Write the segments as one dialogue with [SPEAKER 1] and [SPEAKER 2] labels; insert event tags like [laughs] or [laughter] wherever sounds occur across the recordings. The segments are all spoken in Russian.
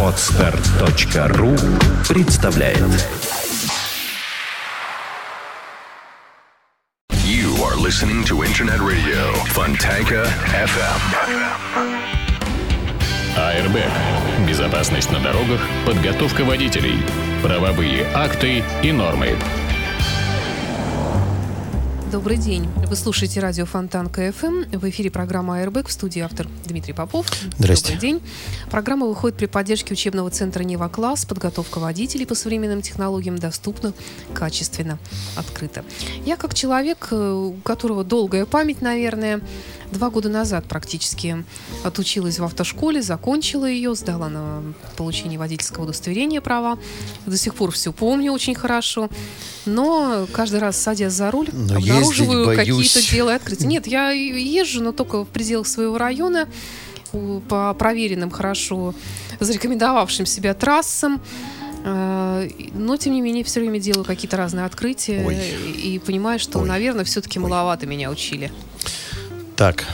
[SPEAKER 1] Отстар.ру представляет
[SPEAKER 2] You are listening to Internet Radio Fontanka FM.
[SPEAKER 3] Airbag. Безопасность на дорогах, подготовка водителей, правовые акты и нормы.
[SPEAKER 4] Добрый день. Вы слушаете радио Фонтанка ФМ. В эфире программа «Airbag» в студии автор Дмитрий Попов.
[SPEAKER 5] Здрасте.
[SPEAKER 4] Добрый день. Программа выходит при поддержке учебного центра «Нева Класс». Подготовка водителей по современным технологиям доступна, качественно, открыто. Я как человек, э, у которого долгая память, наверное, два года назад практически отучилась в автошколе, закончила ее, сдала на получение водительского удостоверения права. До сих пор все помню очень хорошо. Но каждый раз, садясь за руль,
[SPEAKER 5] Но
[SPEAKER 4] обнаруживаю какие-то дела и открытия. [laughs] Нет, я езжу, но только в пределах своего района, по проверенным хорошо, зарекомендовавшим себя трассам. Э, Но, тем не менее, все время делаю какие-то разные открытия
[SPEAKER 5] Ой.
[SPEAKER 4] и, понимаю, что,
[SPEAKER 5] Ой.
[SPEAKER 4] наверное, все-таки маловато меня учили.
[SPEAKER 5] Так,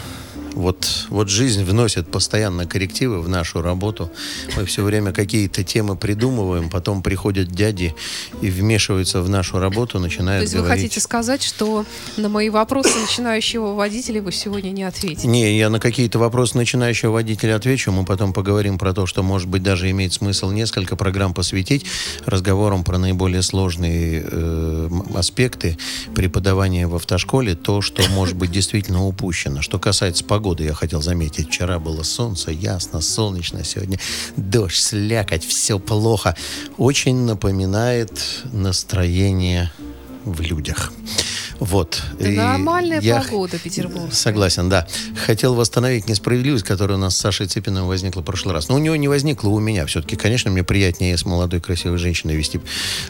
[SPEAKER 5] вот, вот жизнь вносит постоянно коррективы в нашу работу. Мы все время какие-то темы придумываем, потом приходят дяди и вмешиваются в нашу работу,
[SPEAKER 4] То
[SPEAKER 5] начинают
[SPEAKER 4] есть вы
[SPEAKER 5] говорить...
[SPEAKER 4] хотите сказать, что на мои вопросы начинающего водителя вы сегодня не ответите?
[SPEAKER 5] Не, я на какие-то вопросы начинающего водителя отвечу. Мы потом поговорим про то, что, может быть, даже имеет смысл несколько программ посвятить разговорам про наиболее сложные э, аспекты преподавания в автошколе. То, что, может быть, действительно упущено. Что касается погоды, я хотел заметить. Вчера было солнце, ясно, солнечно. Сегодня дождь, слякоть, все плохо. Очень напоминает настроение в людях. Вот.
[SPEAKER 4] Да
[SPEAKER 5] И
[SPEAKER 4] нормальная
[SPEAKER 5] я-
[SPEAKER 4] погода петербургская.
[SPEAKER 5] Согласен, да. Хотел восстановить несправедливость, которая у нас с Сашей Цыпиным возникла в прошлый раз. Но у него не возникла, у меня. Все-таки, конечно, мне приятнее с молодой красивой женщиной вести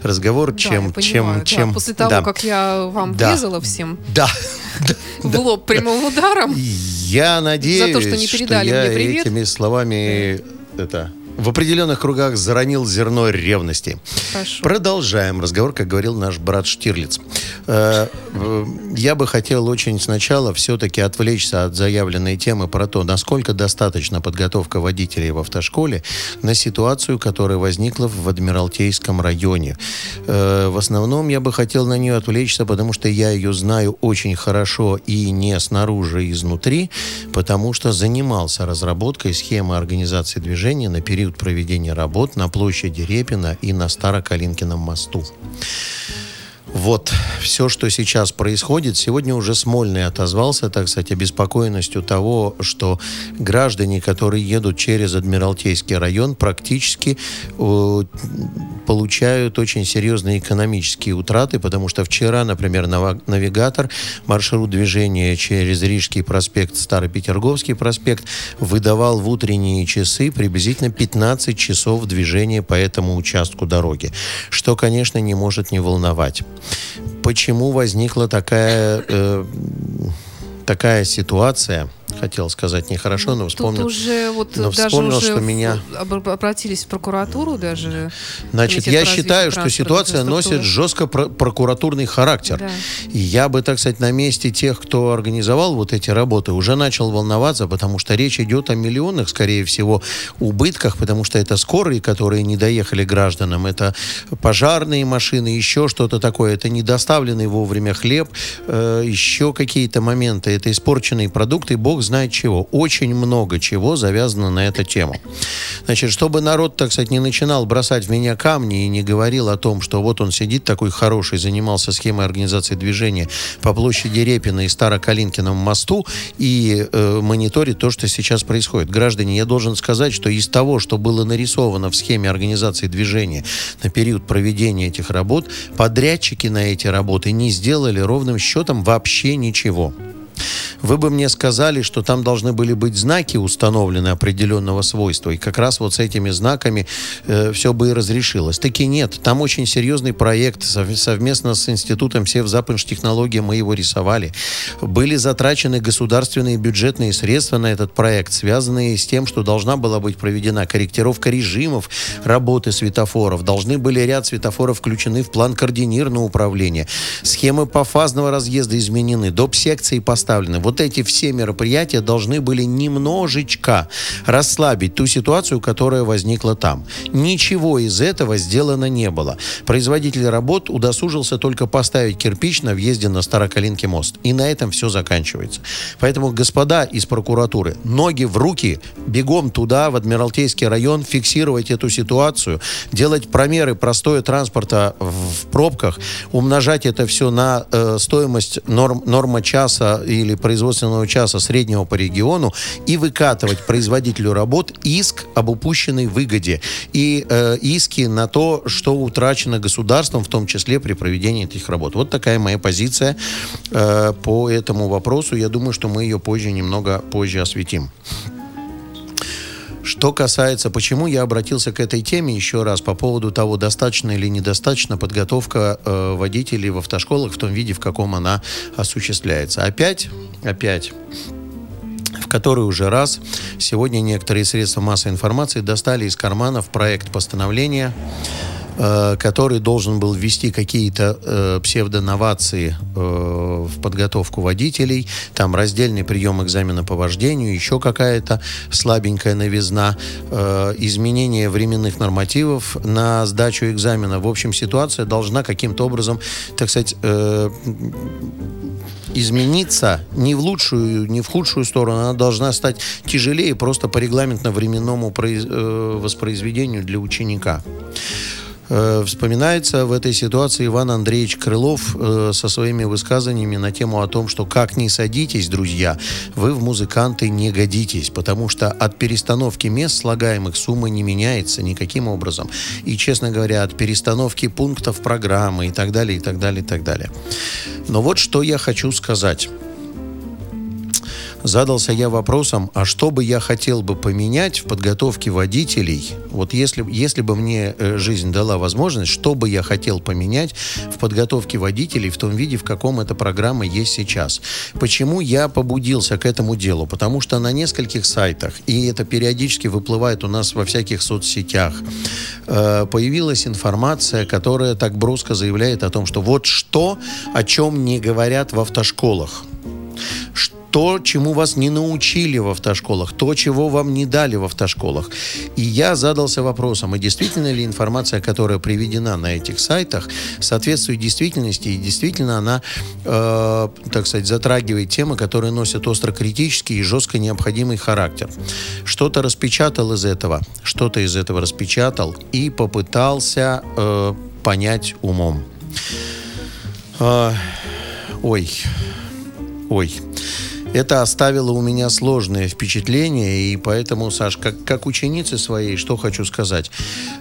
[SPEAKER 5] разговор,
[SPEAKER 4] Да,
[SPEAKER 5] чем...
[SPEAKER 4] я
[SPEAKER 5] чем,
[SPEAKER 4] да.
[SPEAKER 5] чем
[SPEAKER 4] После того,
[SPEAKER 5] да.
[SPEAKER 4] как я вам
[SPEAKER 5] Да.
[SPEAKER 4] врезала всем
[SPEAKER 5] Да. [laughs]
[SPEAKER 4] в лоб прямым ударом,
[SPEAKER 5] Я надеюсь,
[SPEAKER 4] За то, что не передали
[SPEAKER 5] я
[SPEAKER 4] мне привет.
[SPEAKER 5] этими словами это, в определенных кругах заронил зерно ревности.
[SPEAKER 4] Хорошо.
[SPEAKER 5] Продолжаем разговор, как говорил наш брат Штирлиц. Э, Я бы хотел очень сначала все-таки отвлечься от заявленной темы про то, насколько достаточно подготовка водителей в автошколе на ситуацию, которая возникла в Адмиралтейском районе. Э, В основном я бы хотел на нее отвлечься, потому что я ее знаю очень хорошо и не снаружи, и изнутри, потому что занимался разработкой схемы организации движения на период проведения работ на площади Репина и на Старокалинкином мосту. Вот все, что сейчас происходит. Сегодня уже Смольный отозвался, так сказать, обеспокоенностью того, что граждане, которые едут через Адмиралтейский район, практически э, получают очень серьезные экономические утраты, потому что вчера, например, навигатор маршрут движения через Рижский проспект, Старопетерговский проспект выдавал в утренние часы приблизительно 15 часов движения по этому участку дороги, что, конечно, не может не волновать. Почему возникла такая, э, такая ситуация? Хотел сказать нехорошо, но
[SPEAKER 4] Тут
[SPEAKER 5] вспомнил.
[SPEAKER 4] уже вот
[SPEAKER 5] но
[SPEAKER 4] даже
[SPEAKER 5] вспомнил,
[SPEAKER 4] уже
[SPEAKER 5] что меня-
[SPEAKER 4] об- обратились в прокуратуру даже.
[SPEAKER 5] Значит, я считаю, что ситуация носит жестко про- прокуратурный характер.
[SPEAKER 4] Да.
[SPEAKER 5] И я бы, так сказать, на месте тех, кто организовал вот эти работы, уже начал волноваться, потому что речь идет о миллионных, скорее всего, убытках, потому что это скорые, которые не доехали гражданам, это пожарные машины, еще что-то такое, это недоставленный вовремя хлеб, э, еще какие-то моменты, это испорченные продукты, бог знает чего. Очень много чего завязано на эту тему. Значит, чтобы народ, так сказать, не начинал бросать в меня камни и не говорил о том, что вот он сидит такой хороший, занимался схемой организации движения по площади Репина и Старокалинкином мосту и э, мониторит то, что сейчас происходит. Граждане, я должен сказать, что из того, что было нарисовано в схеме организации движения на период проведения этих работ, подрядчики на эти работы не сделали ровным счетом вообще ничего. Вы бы мне сказали, что там должны были быть знаки установлены определенного свойства, и как раз вот с этими знаками все бы и разрешилось. Таки нет. Там очень серьезный проект сов- совместно с Институтом Севзападтехнологии мы его рисовали. Были затрачены государственные бюджетные средства на этот проект, связанные с тем, что должна была быть проведена корректировка режимов работы светофоров. Должны были ряд светофоров включены в план координированного управления. Схемы пофазного разъезда изменены. Доп. секции поставлены поставлены. Вот эти все мероприятия должны были немножечко расслабить ту ситуацию, которая возникла там. Ничего из этого сделано не было. Производитель работ удосужился только поставить кирпич на въезде на Старокалинский мост. И на этом все заканчивается. Поэтому, господа из прокуратуры, ноги в руки, бегом туда, в Адмиралтейский район, фиксировать эту ситуацию, делать промеры простоя транспорта в пробках, умножать это все на э, стоимость норм, норма часа или производственного часа среднего по региону и выкатывать производителю работ иск об упущенной выгоде и э, иски на то, что утрачено государством, в том числе при проведении этих работ. Вот такая моя позиция э, по этому вопросу. Я думаю, что мы ее позже немного позже осветим. Что касается, почему я обратился к этой теме еще раз по поводу того, достаточно или недостаточно подготовка э, водителей в автошколах в том виде, в каком она осуществляется. Опять, опять в который уже раз сегодня некоторые средства массовой информации достали из карманов проект постановления который должен был ввести какие-то э, псевдоновации э, в подготовку водителей, там раздельный прием экзамена по вождению, еще какая-то слабенькая новизна, э, изменение временных нормативов на сдачу экзамена. В общем, ситуация должна каким-то образом, так сказать, э, измениться не в лучшую, не в худшую сторону, она должна стать тяжелее просто по регламентно-временному э, воспроизведению для ученика. Э, вспоминается в этой ситуации Иван Андреевич Крылов э, со своими высказываниями на тему о том, что как не садитесь, друзья, вы в музыканты не годитесь, потому что от перестановки мест слагаемых сумма не меняется никаким образом. И, честно говоря, от перестановки пунктов программы и так далее, и так далее, и так далее. Но вот что я хочу сказать задался я вопросом, а что бы я хотел бы поменять в подготовке водителей, вот если, если бы мне э, жизнь дала возможность, что бы я хотел поменять в подготовке водителей в том виде, в каком эта программа есть сейчас. Почему я побудился к этому делу? Потому что на нескольких сайтах, и это периодически выплывает у нас во всяких соцсетях, э, появилась информация, которая так броско заявляет о том, что вот что, о чем не говорят в автошколах то, чему вас не научили в автошколах, то, чего вам не дали в автошколах. И я задался вопросом, а действительно ли информация, которая приведена на этих сайтах, соответствует действительности, и действительно она, э, так сказать, затрагивает темы, которые носят остро-критический и жестко необходимый характер. Что-то распечатал из этого, что-то из этого распечатал и попытался э, понять умом. Э, ой, ой. Это оставило у меня сложное впечатление, и поэтому, Саш, как, как ученице своей, что хочу сказать.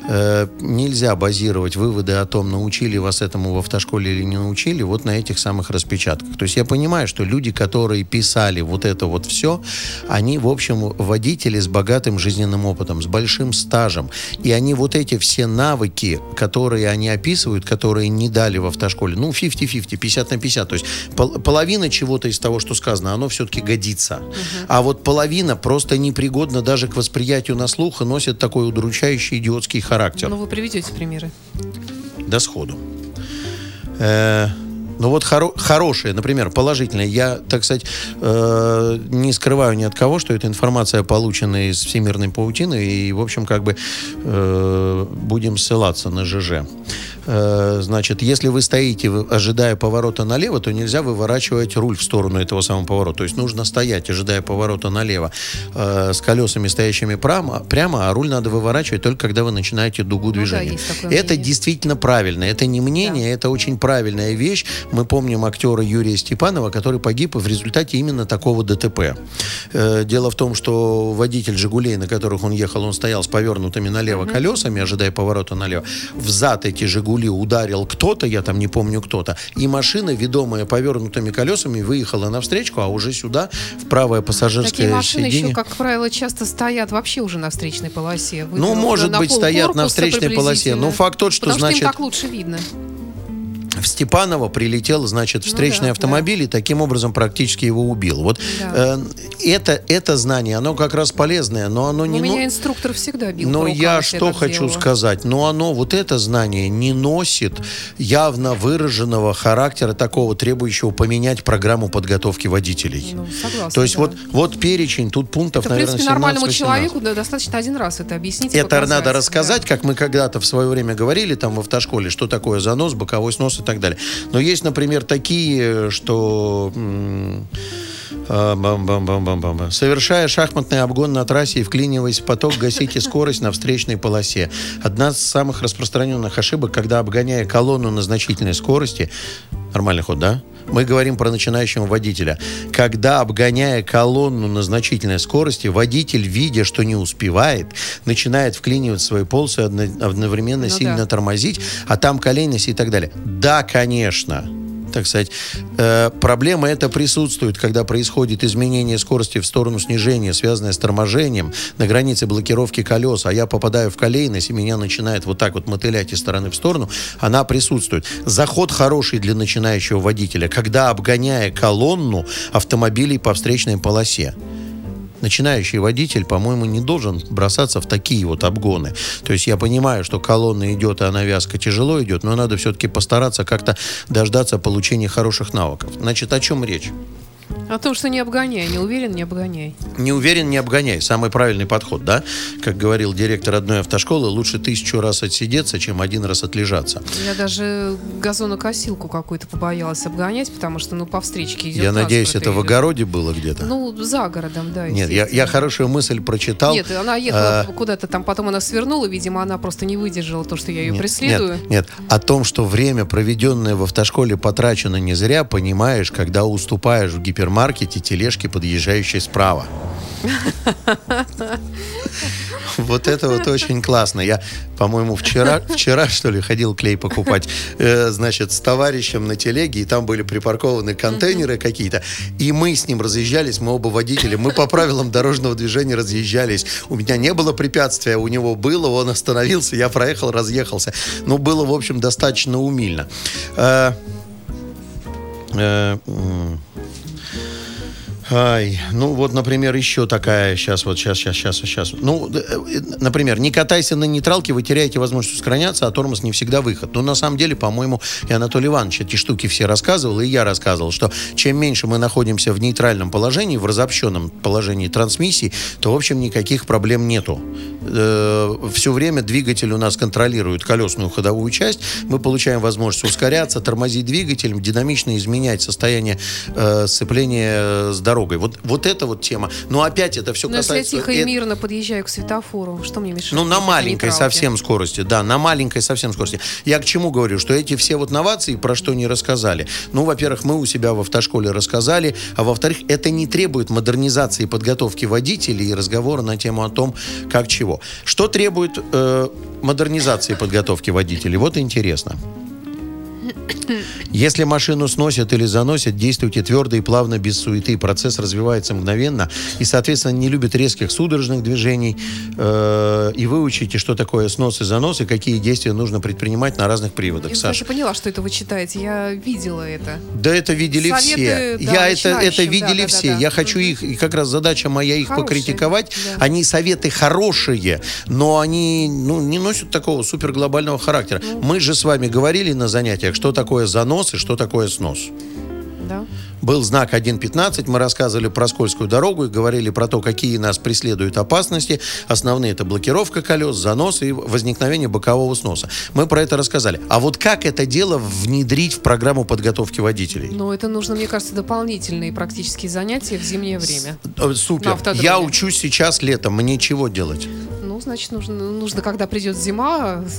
[SPEAKER 5] Э, нельзя базировать выводы о том, научили вас этому в автошколе или не научили, вот на этих самых распечатках. То есть я понимаю, что люди, которые писали вот это вот все, они, в общем, водители с богатым жизненным опытом, с большим стажем. И они вот эти все навыки, которые они описывают, которые не дали в автошколе, ну, 50-50, 50 на 50. То есть пол, половина чего-то из того, что сказано, оно все все-таки годится. Угу. А вот половина просто непригодна даже к восприятию на слух и носит такой удручающий идиотский характер.
[SPEAKER 4] Ну, вы приведете примеры.
[SPEAKER 5] До сходу. Э -э ну вот хоро хорошее, например, положительное. Я, так сказать, э, не скрываю ни от кого, что это информация, полученная из всемирной паутины, и, в общем, как бы э, будем ссылаться на ЖЖ. Э, значит, если вы стоите, ожидая поворота налево, то нельзя выворачивать руль в сторону этого самого поворота. То есть нужно стоять, ожидая поворота налево, э, с колесами, стоящими прямо, прямо, а руль надо выворачивать только когда вы начинаете дугу движения. Ну, да, это действительно правильно. Это не мнение, да. это очень правильная вещь. Мы помним актера Юрия Степанова, который погиб в результате именно такого ДТП. Э, дело в том, что водитель «Жигулей», на которых он ехал, он стоял с повернутыми налево колесами, ожидая поворота налево. Взад эти «Жигули» ударил кто-то, я там не помню кто-то, и машина, ведомая повернутыми колесами, выехала навстречу, а уже сюда, в правое пассажирское
[SPEAKER 4] Такие машины
[SPEAKER 5] сиденье.
[SPEAKER 4] еще, как правило, часто стоят вообще уже на встречной полосе.
[SPEAKER 5] ну, может быть, стоят на встречной полосе, но факт тот, что
[SPEAKER 4] Потому
[SPEAKER 5] значит...
[SPEAKER 4] Что им так лучше видно.
[SPEAKER 5] В Степаново прилетел, значит, встречный
[SPEAKER 4] Ну да,
[SPEAKER 5] автомобиль и таким образом практически его убил. Вот
[SPEAKER 4] Да.
[SPEAKER 5] э, это, это знание, оно как раз полезное, но оно
[SPEAKER 4] У
[SPEAKER 5] не...
[SPEAKER 4] меня
[SPEAKER 5] но-
[SPEAKER 4] инструктор всегда бил
[SPEAKER 5] но я что хочу
[SPEAKER 4] делала.
[SPEAKER 5] сказать, но оно, вот это знание не носит явно выраженного характера такого, требующего поменять программу подготовки водителей.
[SPEAKER 4] Ну, согласна,
[SPEAKER 5] То есть
[SPEAKER 4] да.
[SPEAKER 5] вот, вот перечень, тут пунктов,
[SPEAKER 4] Это, в
[SPEAKER 5] наверное,
[SPEAKER 4] принципе, нормальному
[SPEAKER 5] 17-18.
[SPEAKER 4] человеку да, достаточно один раз это объяснить.
[SPEAKER 5] Это
[SPEAKER 4] показать,
[SPEAKER 5] надо
[SPEAKER 4] да.
[SPEAKER 5] рассказать, как мы когда-то в свое время говорили там в автошколе, что такое занос, боковой снос и так далее. Но есть, например, такие, что... м, а, бам-бам-бам-бам-бам. Совершая шахматный обгон на трассе и вклиниваясь в поток, гасите скорость на встречной полосе. Одна из самых распространенных ошибок, когда обгоняя колонну на значительной скорости, нормальный ход, да? Мы говорим про начинающего водителя. Когда, обгоняя колонну на значительной скорости, водитель, видя, что не успевает, начинает вклинивать свои полосы, одно- одновременно
[SPEAKER 4] Ну
[SPEAKER 5] сильно
[SPEAKER 4] да.
[SPEAKER 5] тормозить, а там колейность и так далее. Да, конечно, так сказать, э, проблема эта присутствует, когда происходит изменение скорости в сторону снижения, связанное с торможением на границе блокировки колес, а я попадаю в колейность, и меня начинает вот так вот мотылять из стороны в сторону, она присутствует. Заход хороший для начинающего водителя, когда, обгоняя колонну автомобилей по встречной полосе. Начинающий водитель, по-моему, не должен бросаться в такие вот обгоны. То есть я понимаю, что колонна идет, и она вязко тяжело идет, но надо все-таки постараться как-то дождаться получения хороших навыков. Значит, о чем речь?
[SPEAKER 4] О том, что не обгоняй, не уверен, не обгоняй.
[SPEAKER 5] Не уверен, не обгоняй. Самый правильный подход, да? Как говорил директор одной автошколы, лучше тысячу раз отсидеться, чем один раз отлежаться.
[SPEAKER 4] Я даже газонокосилку какую-то побоялась обгонять, потому что, ну, по встречке идет
[SPEAKER 5] я надеюсь, это в огороде было где-то?
[SPEAKER 4] Ну, за городом, да.
[SPEAKER 5] Нет, я, я хорошую мысль прочитал.
[SPEAKER 4] Нет, она ехала
[SPEAKER 5] А,
[SPEAKER 4] куда-то там, потом она свернула, видимо, она просто не выдержала то, что я ее
[SPEAKER 5] Нет,
[SPEAKER 4] преследую.
[SPEAKER 5] Нет, нет, о том, что время, проведенное в автошколе, потрачено не зря, понимаешь, когда уступаешь в гипермаркете тележке, подъезжающей справа. Вот это вот очень классно. Я, по-моему, вчера, вчера, что ли, ходил клей покупать, э, значит, с товарищем на телеге, и там были припаркованы контейнеры какие-то, и мы с ним разъезжались, мы оба водители, мы по правилам дорожного движения разъезжались. У меня не было препятствия, у него было, он остановился, я проехал, разъехался. Ну, было, в общем, достаточно умильно. Э, э. Ай, ну вот, например, еще такая, сейчас, вот, сейчас, сейчас, сейчас, сейчас. Ну, э, э, например, не катайся на нейтралке, вы теряете возможность ускоряться, а тормоз не всегда выход. Но на самом деле, по-моему, и Анатолий Иванович эти штуки все рассказывал, и я рассказывал, что чем меньше мы находимся в нейтральном положении, в разобщенном положении трансмиссии, то, в общем, никаких проблем нету. все время двигатель у нас контролирует колесную ходовую часть, мы получаем возможность ускоряться, тормозить двигателем, динамично изменять состояние э, сцепления с дорогой. Вот, вот эта вот тема. Но опять это все
[SPEAKER 4] Но если я
[SPEAKER 5] касается...
[SPEAKER 4] тихо и мирно подъезжаю к светофору, что мне мешает?
[SPEAKER 5] ну, на маленькой совсем скорости, да, на маленькой совсем скорости. Я к чему говорю, что эти все вот новации, про что не рассказали. Ну, во-первых, мы у себя в автошколе рассказали, а во-вторых, это не требует модернизации и подготовки водителей и разговора на тему о том, как чего. Что требует э, модернизации и подготовки водителей? Вот интересно. [coughs] Если машину сносят или заносят, действуйте твердо и плавно, без суеты. Процесс развивается мгновенно и, соответственно, не любит резких судорожных движений. Э, и выучите, что такое снос и занос, и какие действия нужно предпринимать на разных приводах.
[SPEAKER 4] Я,
[SPEAKER 5] Саша.
[SPEAKER 4] поняла, что это вы читаете. Я видела это.
[SPEAKER 5] Да это видели
[SPEAKER 4] Советы,
[SPEAKER 5] все.
[SPEAKER 4] да,
[SPEAKER 5] Я это, это видели
[SPEAKER 4] да, да,
[SPEAKER 5] все.
[SPEAKER 4] да, да.
[SPEAKER 5] Я хочу их, и как раз задача моя их
[SPEAKER 4] Хорошие,
[SPEAKER 5] покритиковать.
[SPEAKER 4] да.
[SPEAKER 5] Они советы хорошие, но они ну, не носят такого суперглобального характера.
[SPEAKER 4] Ну.
[SPEAKER 5] Мы же с вами говорили на занятиях, что такое занос и что такое снос.
[SPEAKER 4] Да?
[SPEAKER 5] Был знак 1.15, мы рассказывали про скользкую дорогу и говорили про то, какие нас преследуют опасности. Основные это блокировка колес, занос и возникновение бокового сноса. Мы про это рассказали. А вот как это дело внедрить в программу подготовки водителей?
[SPEAKER 4] Но это нужно, мне кажется, дополнительные практические занятия в зимнее время.
[SPEAKER 5] Э,
[SPEAKER 4] На
[SPEAKER 5] Супер. Я учусь сейчас летом. Мне чего делать?
[SPEAKER 4] Ну, значит, нужно, нужно когда придет зима... [laughs]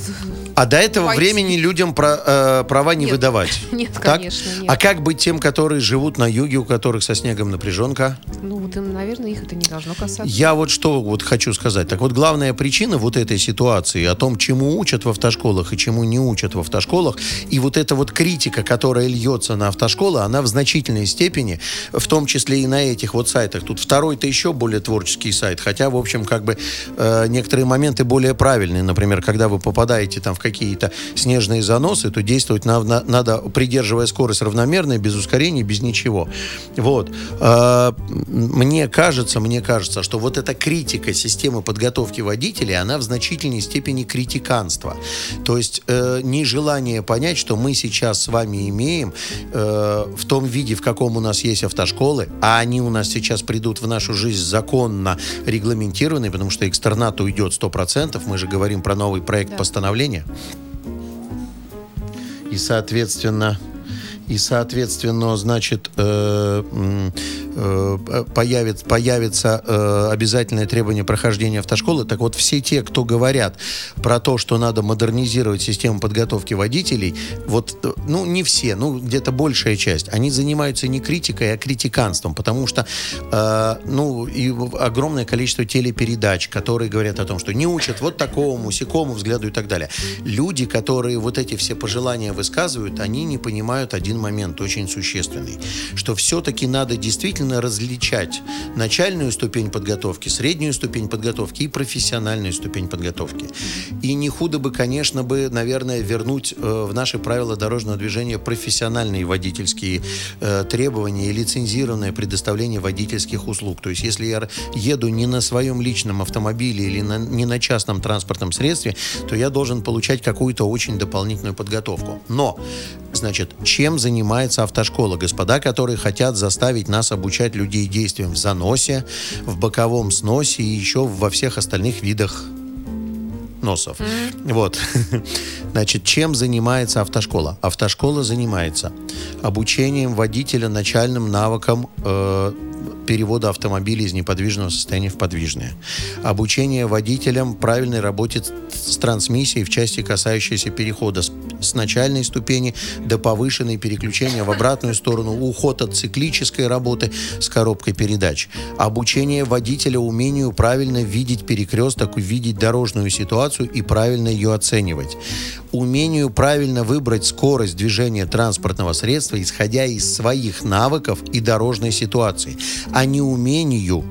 [SPEAKER 5] А до этого
[SPEAKER 4] Пойти.
[SPEAKER 5] времени людям про- э, права не
[SPEAKER 4] Нет.
[SPEAKER 5] выдавать. [laughs]
[SPEAKER 4] Нет,
[SPEAKER 5] Так?
[SPEAKER 4] конечно, нет.
[SPEAKER 5] А как быть тем, которые живут на юге, у которых со снегом напряженка?
[SPEAKER 4] Ну, вот, им, наверное, их это не должно касаться.
[SPEAKER 5] Я вот что вот хочу сказать. Так вот, главная причина вот этой ситуации, о том, чему учат в автошколах и чему не учат в автошколах, и вот эта вот критика, которая льется на автошколы, она в значительной степени, в том числе и на этих вот сайтах. Тут второй-то еще более творческий сайт, хотя, в общем, как бы э, некоторые некоторые моменты более правильные. Например, когда вы попадаете там в какие-то снежные заносы, то действовать на- на- надо, придерживая скорость равномерной, без ускорений, без ничего. Вот. А, Мне кажется, мне кажется, что вот эта критика системы подготовки водителей, она в значительной степени критиканство. То есть э, нежелание понять, что мы сейчас с вами имеем э, в том виде, в каком у нас есть автошколы, а они у нас сейчас придут в нашу жизнь законно регламентированные, потому что экстернат уйдет 100%, мы же говорим про новый проект
[SPEAKER 4] Да.
[SPEAKER 5] постановления. И, соответственно, и, соответственно, значит, э, появится, появится э, обязательное требование прохождения автошколы. Так вот, все те, кто говорят про то, что надо модернизировать систему подготовки водителей, вот, э, ну, не все, ну, где-то большая часть, они занимаются не критикой, а критиканством, потому что, э, ну, и огромное количество телепередач, которые говорят о том, что не учат вот такому, сякому взгляду и так далее. Люди, которые вот эти все пожелания высказывают, они не понимают один момент очень существенный, что все-таки надо действительно различать начальную ступень подготовки, среднюю ступень подготовки и профессиональную ступень подготовки. И не худо бы, конечно, бы, наверное, вернуть э, в наши правила дорожного движения профессиональные водительские э, требования и лицензированное предоставление водительских услуг. То есть, если я еду не на своем личном автомобиле или на- не на частном транспортном средстве, то я должен получать какую-то очень дополнительную подготовку. Но, значит, чем занимается автошкола? Господа, которые хотят заставить нас обучать людей действиям в заносе, в боковом сносе и еще во всех остальных видах носов. Вот. [laughs] Значит, чем занимается автошкола? Автошкола занимается обучением водителя начальным навыкам э, перевода автомобиля из неподвижного состояния в подвижное. Обучение водителям правильной работе с трансмиссией в части, касающейся перехода с, начальной ступени до повышенной переключения в обратную сторону, уход от циклической работы с коробкой передач. Обучение водителя умению правильно видеть перекресток, видеть дорожную ситуацию и правильно ее оценивать. Умению правильно выбрать скорость движения транспортного средства, исходя из своих навыков и дорожной ситуации, а не умению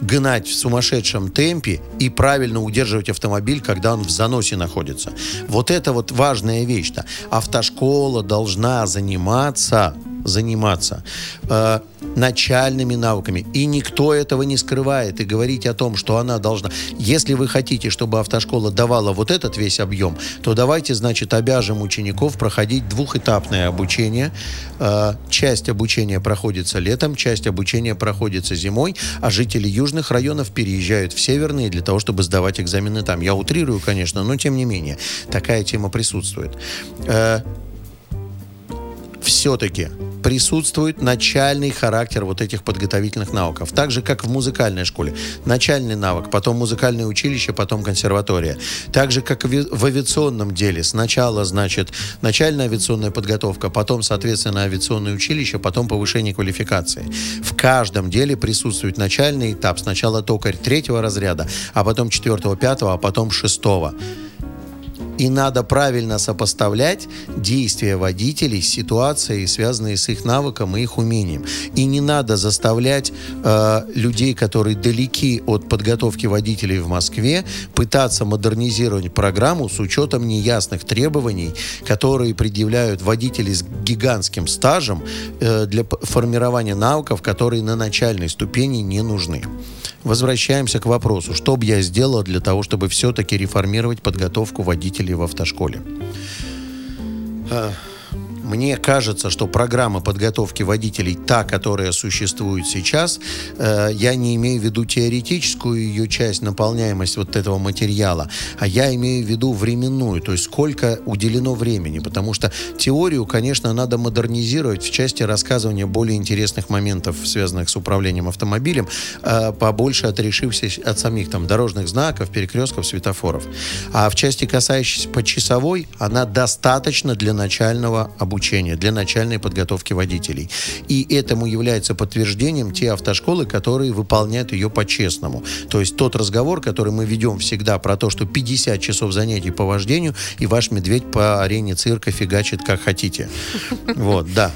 [SPEAKER 5] гнать в сумасшедшем темпе и правильно удерживать автомобиль, когда он в заносе находится. Вот это вот важная вещь-то. Автошкола должна заниматься заниматься э, начальными навыками. И никто этого не скрывает. И говорить о том, что она должна... Если вы хотите, чтобы автошкола давала вот этот весь объем, то давайте, значит, обяжем учеников проходить двухэтапное обучение. Э, часть обучения проходится летом, часть обучения проходится зимой, а жители южных районов переезжают в северные для того, чтобы сдавать экзамены там. Я утрирую, конечно, но тем не менее. Такая тема присутствует. Э, все-таки присутствует начальный характер вот этих подготовительных навыков. Так же, как в музыкальной школе. Начальный навык, потом музыкальное училище, потом консерватория. Так же, как в авиационном деле. Сначала, значит, начальная авиационная подготовка, потом, соответственно, авиационное училище, потом повышение квалификации. В каждом деле присутствует начальный этап. Сначала токарь третьего разряда, а потом четвертого, пятого, а потом шестого. И надо правильно сопоставлять действия водителей с ситуацией, связанные с их навыком и их умением. И не надо заставлять э, людей, которые далеки от подготовки водителей в Москве, пытаться модернизировать программу с учетом неясных требований, которые предъявляют водители с гигантским стажем э, для формирования навыков, которые на начальной ступени не нужны. Возвращаемся к вопросу, что бы я сделал для того, чтобы все-таки реформировать подготовку водителей в автошколе. Мне кажется, что программа подготовки водителей, та, которая существует сейчас, э, я не имею в виду теоретическую ее часть, наполняемость вот этого материала, а я имею в виду временную, то есть сколько уделено времени, потому что теорию, конечно, надо модернизировать в части рассказывания более интересных моментов, связанных с управлением автомобилем, э, побольше отрешившись от самих там дорожных знаков, перекрестков, светофоров. А в части, касающейся почасовой, она достаточно для начального обучения, для начальной подготовки водителей. И этому является подтверждением те автошколы, которые выполняют ее по-честному. То есть тот разговор, который мы ведем всегда про то, что 50 часов занятий по вождению, и ваш медведь по арене цирка фигачит как хотите. Вот, да.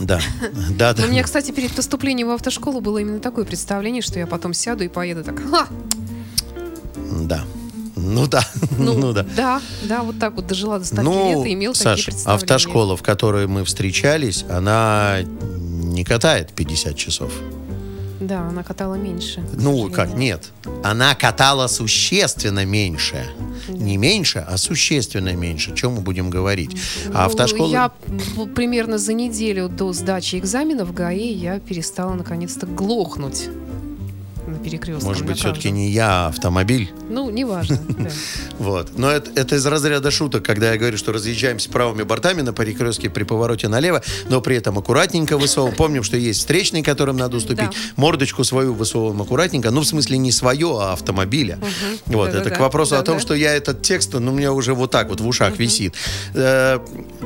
[SPEAKER 5] Да, да, да.
[SPEAKER 4] У меня, кстати, перед поступлением в автошколу было именно такое представление, что я потом сяду и поеду так,
[SPEAKER 5] Да. Ну да, [laughs] ну, да.
[SPEAKER 4] Да, да, вот так вот дожила до 100
[SPEAKER 5] Ну,
[SPEAKER 4] лет и имел такие
[SPEAKER 5] Саша,
[SPEAKER 4] представления.
[SPEAKER 5] автошкола, в которой мы встречались, она не катает 50 часов.
[SPEAKER 4] Да, она катала меньше.
[SPEAKER 5] Ну, как, нет. Она катала существенно меньше. Не меньше, а существенно меньше. О чем мы будем говорить? А
[SPEAKER 4] Ну,
[SPEAKER 5] автошкола...
[SPEAKER 4] Я примерно за неделю до сдачи экзамена в ГАИ я перестала наконец-то глохнуть на перекрестках.
[SPEAKER 5] Может быть, все-таки не я, а автомобиль?
[SPEAKER 4] Ну, неважно. [laughs]
[SPEAKER 5] Вот. Но это, из разряда шуток, когда я говорю, что разъезжаемся правыми бортами на перекрестке при повороте налево, но при этом аккуратненько высовываем. Помним, что есть встречный, которым надо уступить. Мордочку свою высовываем аккуратненько. Ну, в смысле, не свое, а автомобиля. Вот. Это к вопросу о том, что я этот текст, ну, у меня уже вот так вот в ушах висит. Э,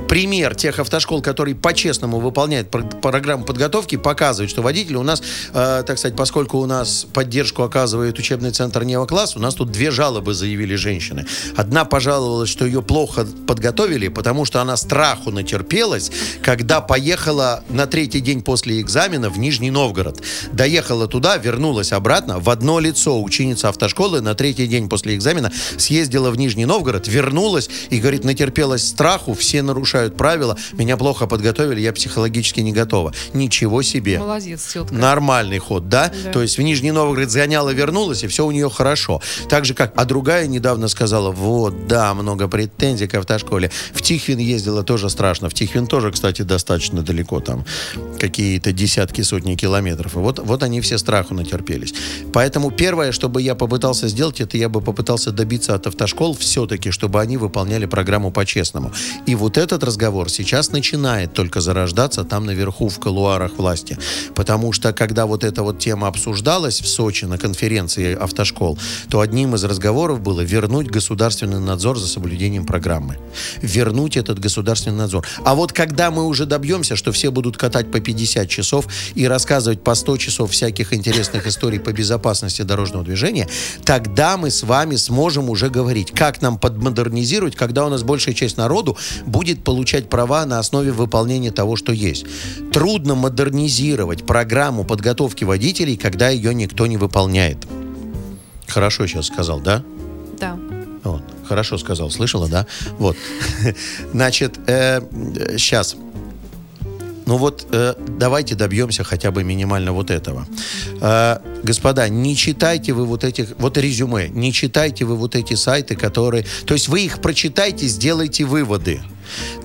[SPEAKER 5] пример тех автошкол, которые по-честному выполняют про- программу подготовки, показывает, что водители у нас, э, так сказать, поскольку у нас поддержку оказывает учебный центр Неокласс, у нас тут две жалобы заявили женщины. Одна пожаловалась, что ее плохо подготовили, потому что она страху натерпелась, когда поехала на третий день после экзамена в Нижний Новгород. Доехала туда, вернулась обратно, в одно лицо ученица автошколы на третий день после экзамена съездила в Нижний Новгород, вернулась и, говорит, натерпелась страху, все нарушают правила, меня плохо подготовили, я психологически не готова. Ничего себе.
[SPEAKER 4] Молодец, тетка.
[SPEAKER 5] Нормальный ход, да?
[SPEAKER 4] Да.
[SPEAKER 5] То есть в Нижний Новгород сгоняла, вернулась, и все у нее хорошо. Так же, как... А другая недавно сказала, вот, да, много претензий к автошколе. В Тихвин ездила тоже страшно. В Тихвин тоже, кстати, достаточно далеко, там какие-то десятки, сотни километров. И вот, вот они все страху натерпелись. Поэтому первое, что бы я попытался сделать, это я бы попытался добиться от автошкол все-таки, чтобы они выполняли программу по-честному. И вот этот разговор сейчас начинает только зарождаться там наверху в колуарах власти. Потому что когда вот эта вот тема обсуждалась Сочи на конференции автошкол, то одним из разговоров было вернуть государственный надзор за соблюдением программы. Вернуть этот государственный надзор. А вот когда мы уже добьемся, что все будут катать по 50 часов и рассказывать по 100 часов всяких интересных историй по безопасности дорожного движения, тогда мы с вами сможем уже говорить, как нам подмодернизировать, когда у нас большая часть народу будет получать права на основе выполнения того, что есть. Трудно модернизировать программу подготовки водителей, когда ее никто не выполняет. Хорошо сейчас сказал, да?
[SPEAKER 4] Да.
[SPEAKER 5] Вот, хорошо сказал, слышала, да? Вот. [laughs] Значит, сейчас. Ну вот, э, давайте добьемся хотя бы минимально вот этого. Э, господа, не читайте вы вот этих, вот резюме, не читайте вы вот эти сайты, которые... То есть вы их прочитайте, сделайте выводы.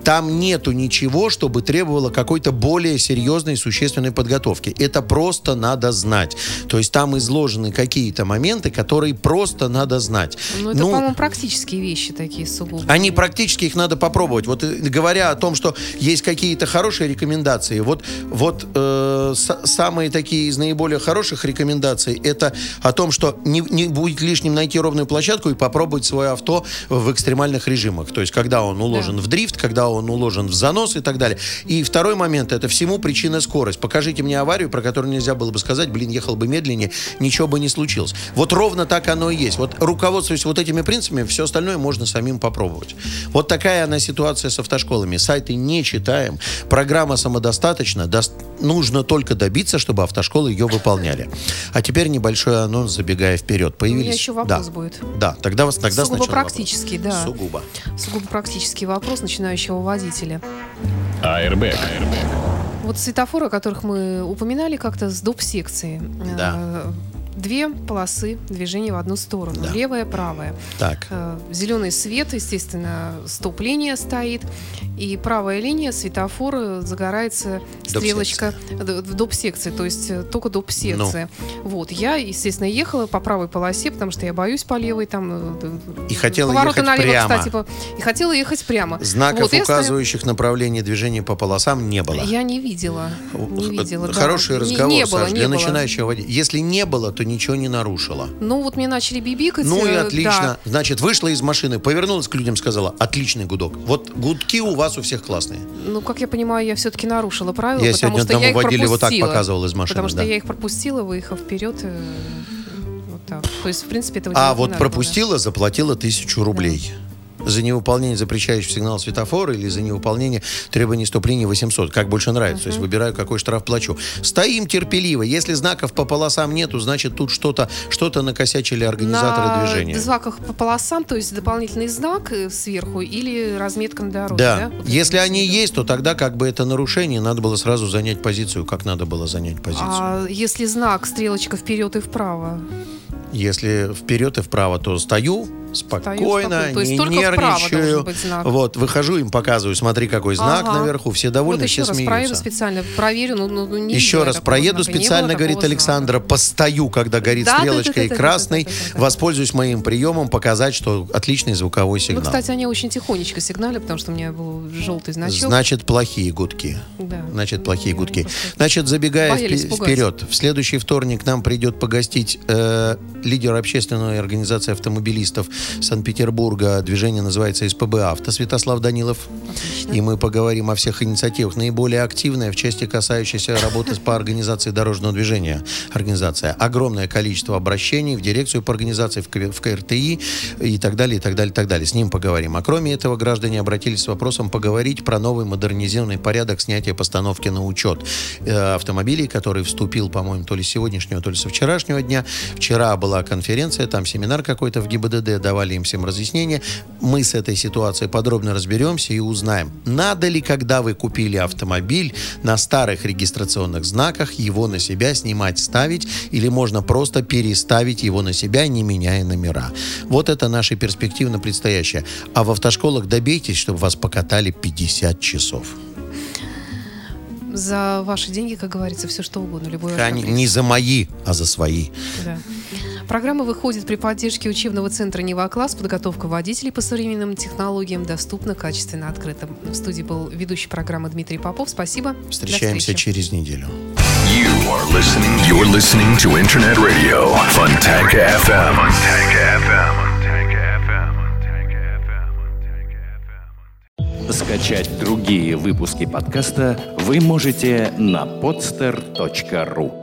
[SPEAKER 5] Там нету ничего, чтобы требовало какой-то более серьезной, существенной подготовки. Это просто надо знать. То есть там изложены какие-то моменты, которые просто надо знать.
[SPEAKER 4] Ну, это, по-моему, практические вещи такие сугубо.
[SPEAKER 5] Они практически их надо попробовать. Вот э, говоря о том, что есть какие-то хорошие рекомендации, вот, вот э, с- самые такие из наиболее хороших рекомендаций это о том, что не, не будет лишним найти ровную площадку и попробовать свое авто в экстремальных режимах. То есть, когда он уложен
[SPEAKER 4] Да.
[SPEAKER 5] в дрифт, когда он уложен в занос и так далее. И второй момент это всему причина скорость. Покажите мне аварию, про которую нельзя было бы сказать, блин, ехал бы медленнее, ничего бы не случилось. Вот ровно так оно и есть. Вот руководствуясь вот этими принципами, все остальное можно самим попробовать. Вот такая она ситуация с автошколами. Сайты не читаем, программа самодостаточна, дос- нужно только добиться, чтобы автошколы ее выполняли. А теперь небольшой анонс, забегая вперед. Появились...
[SPEAKER 4] меня еще вопрос
[SPEAKER 5] да.
[SPEAKER 4] будет.
[SPEAKER 5] Да, тогда, тогда
[SPEAKER 4] Сугубо
[SPEAKER 5] сначала
[SPEAKER 4] практический,
[SPEAKER 5] вопрос.
[SPEAKER 4] да.
[SPEAKER 5] Сугубо.
[SPEAKER 4] Сугубо практический вопрос начинающего водителя.
[SPEAKER 3] Airbag.
[SPEAKER 4] Вот светофоры, о которых мы упоминали как-то с доп. секции.
[SPEAKER 5] Да.
[SPEAKER 4] Э, Две полосы движения в одну сторону.
[SPEAKER 5] Да.
[SPEAKER 4] Левая, правая.
[SPEAKER 5] Так.
[SPEAKER 4] Зеленый свет, естественно, стоп-линия стоит. И правая линия, светофор, э, загорается стрелочка д- в доп-секции. То есть э, только доп-секция.
[SPEAKER 5] Ну.
[SPEAKER 4] Вот. Я, естественно, ехала по правой полосе, потому что я боюсь по левой. Там, э,
[SPEAKER 5] И хотела
[SPEAKER 4] повороты
[SPEAKER 5] ехать
[SPEAKER 4] налево,
[SPEAKER 5] прямо.
[SPEAKER 4] кстати, по- и хотела ехать прямо.
[SPEAKER 5] Знаков,
[SPEAKER 4] Вот,
[SPEAKER 5] указывающих направление движения по полосам, не было.
[SPEAKER 4] Я не видела. Не видела, да.
[SPEAKER 5] Хороший
[SPEAKER 4] Не-
[SPEAKER 5] разговор,
[SPEAKER 4] не, было,
[SPEAKER 5] Саш,
[SPEAKER 4] не
[SPEAKER 5] для
[SPEAKER 4] было.
[SPEAKER 5] начинающего водителя. Если не было, то ничего не нарушило.
[SPEAKER 4] Ну, вот мне начали бибикать.
[SPEAKER 5] Ну и
[SPEAKER 4] э,
[SPEAKER 5] отлично. Значит, вышла из машины, повернулась к людям, сказала, отличный гудок. Вот гудки у вас у всех классные.
[SPEAKER 4] Да. Ну, как я понимаю, я все-таки нарушила правила,
[SPEAKER 5] Я
[SPEAKER 4] потому
[SPEAKER 5] сегодня
[SPEAKER 4] что я их
[SPEAKER 5] водиле вот так показывал из машины,
[SPEAKER 4] Потому что
[SPEAKER 5] да.
[SPEAKER 4] я их пропустила, выехав вперед. э, Вот так. То есть, в принципе, этого
[SPEAKER 5] А вот
[SPEAKER 4] было.
[SPEAKER 5] пропустила, заплатила тысячу рублей. За невыполнение запрещающего сигнала светофора или за невыполнение требований стоп-линии 800. Как больше нравится. То есть выбираю, какой штраф плачу. Стоим терпеливо. Если знаков по полосам нету, значит тут что-то что накосячили организаторы
[SPEAKER 4] на
[SPEAKER 5] движения.
[SPEAKER 4] знаках по полосам, то есть дополнительный знак э, сверху или разметка на дороге,
[SPEAKER 5] Да.
[SPEAKER 4] да? Вот
[SPEAKER 5] Если они
[SPEAKER 4] виду.
[SPEAKER 5] есть, то тогда как бы это нарушение, надо было сразу занять позицию, как надо было занять позицию.
[SPEAKER 4] А если знак, стрелочка вперед и вправо?
[SPEAKER 5] Если вперед и вправо, то стою спокойно,
[SPEAKER 4] спокойно. То есть
[SPEAKER 5] не нервничаю.
[SPEAKER 4] быть знак.
[SPEAKER 5] Вот, выхожу, им показываю, смотри, какой знак
[SPEAKER 4] Ага.
[SPEAKER 5] наверху, все довольны,
[SPEAKER 4] вот
[SPEAKER 5] все
[SPEAKER 4] раз
[SPEAKER 5] смеются.
[SPEAKER 4] проеду специально, проверю, ну, ну, ну, не
[SPEAKER 5] Еще раз проеду
[SPEAKER 4] знака,
[SPEAKER 5] специально, говорит Александра,
[SPEAKER 4] знака.
[SPEAKER 5] постою, когда горит
[SPEAKER 4] Да,
[SPEAKER 5] стрелочкой
[SPEAKER 4] да,
[SPEAKER 5] и
[SPEAKER 4] да, да.
[SPEAKER 5] воспользуюсь моим приемом показать, что отличный звуковой
[SPEAKER 4] Ну,
[SPEAKER 5] сигнал.
[SPEAKER 4] кстати, они очень тихонечко сигнали, потому что у меня был желтый значок.
[SPEAKER 5] Значит, плохие гудки.
[SPEAKER 4] Да.
[SPEAKER 5] Значит, плохие
[SPEAKER 4] Ну,
[SPEAKER 5] гудки. Значит, забегая вперед, в следующий вторник нам придет погостить э, лидер общественной организации автомобилистов Санкт-Петербурга. Движение называется СПБ «Авто» Святослав Данилов.
[SPEAKER 4] Отлично.
[SPEAKER 5] И мы поговорим о всех инициативах. Наиболее активная в части, касающейся работы по организации дорожного движения. Организация. Огромное количество обращений в дирекцию по организации, в, КРТИ и так далее, и так далее, и так далее. С ним поговорим. А кроме этого, граждане обратились с вопросом поговорить про новый модернизированный порядок снятия постановки на учет э, автомобилей, который вступил, по-моему, то ли с сегодняшнего, то ли со вчерашнего дня. Вчера была конференция, там семинар какой-то в ГИБДД, давали им всем разъяснения. Мы с этой ситуацией подробно разберемся и узнаем, надо ли, когда вы купили автомобиль, на старых регистрационных знаках его на себя снимать, ставить, или можно просто переставить его на себя, не меняя номера. Вот это наши перспективы на предстоящее. А в автошколах добейтесь, чтобы вас покатали 50 часов.
[SPEAKER 4] За ваши деньги, как говорится, все что угодно, любой
[SPEAKER 5] Они
[SPEAKER 4] автомобиль.
[SPEAKER 5] не за мои, а за свои.
[SPEAKER 4] Да. Программа выходит при поддержке учебного центра «Нева-класс». Подготовка водителей по современным технологиям доступна, качественно, открыто. В студии был ведущий программы Дмитрий Попов. Спасибо.
[SPEAKER 5] Встречаемся через неделю.
[SPEAKER 2] You are listening. You're listening to Internet Radio Fontanka FM. Fontanka FM.
[SPEAKER 1] Скачать другие выпуски подкаста вы можете на podster.ru.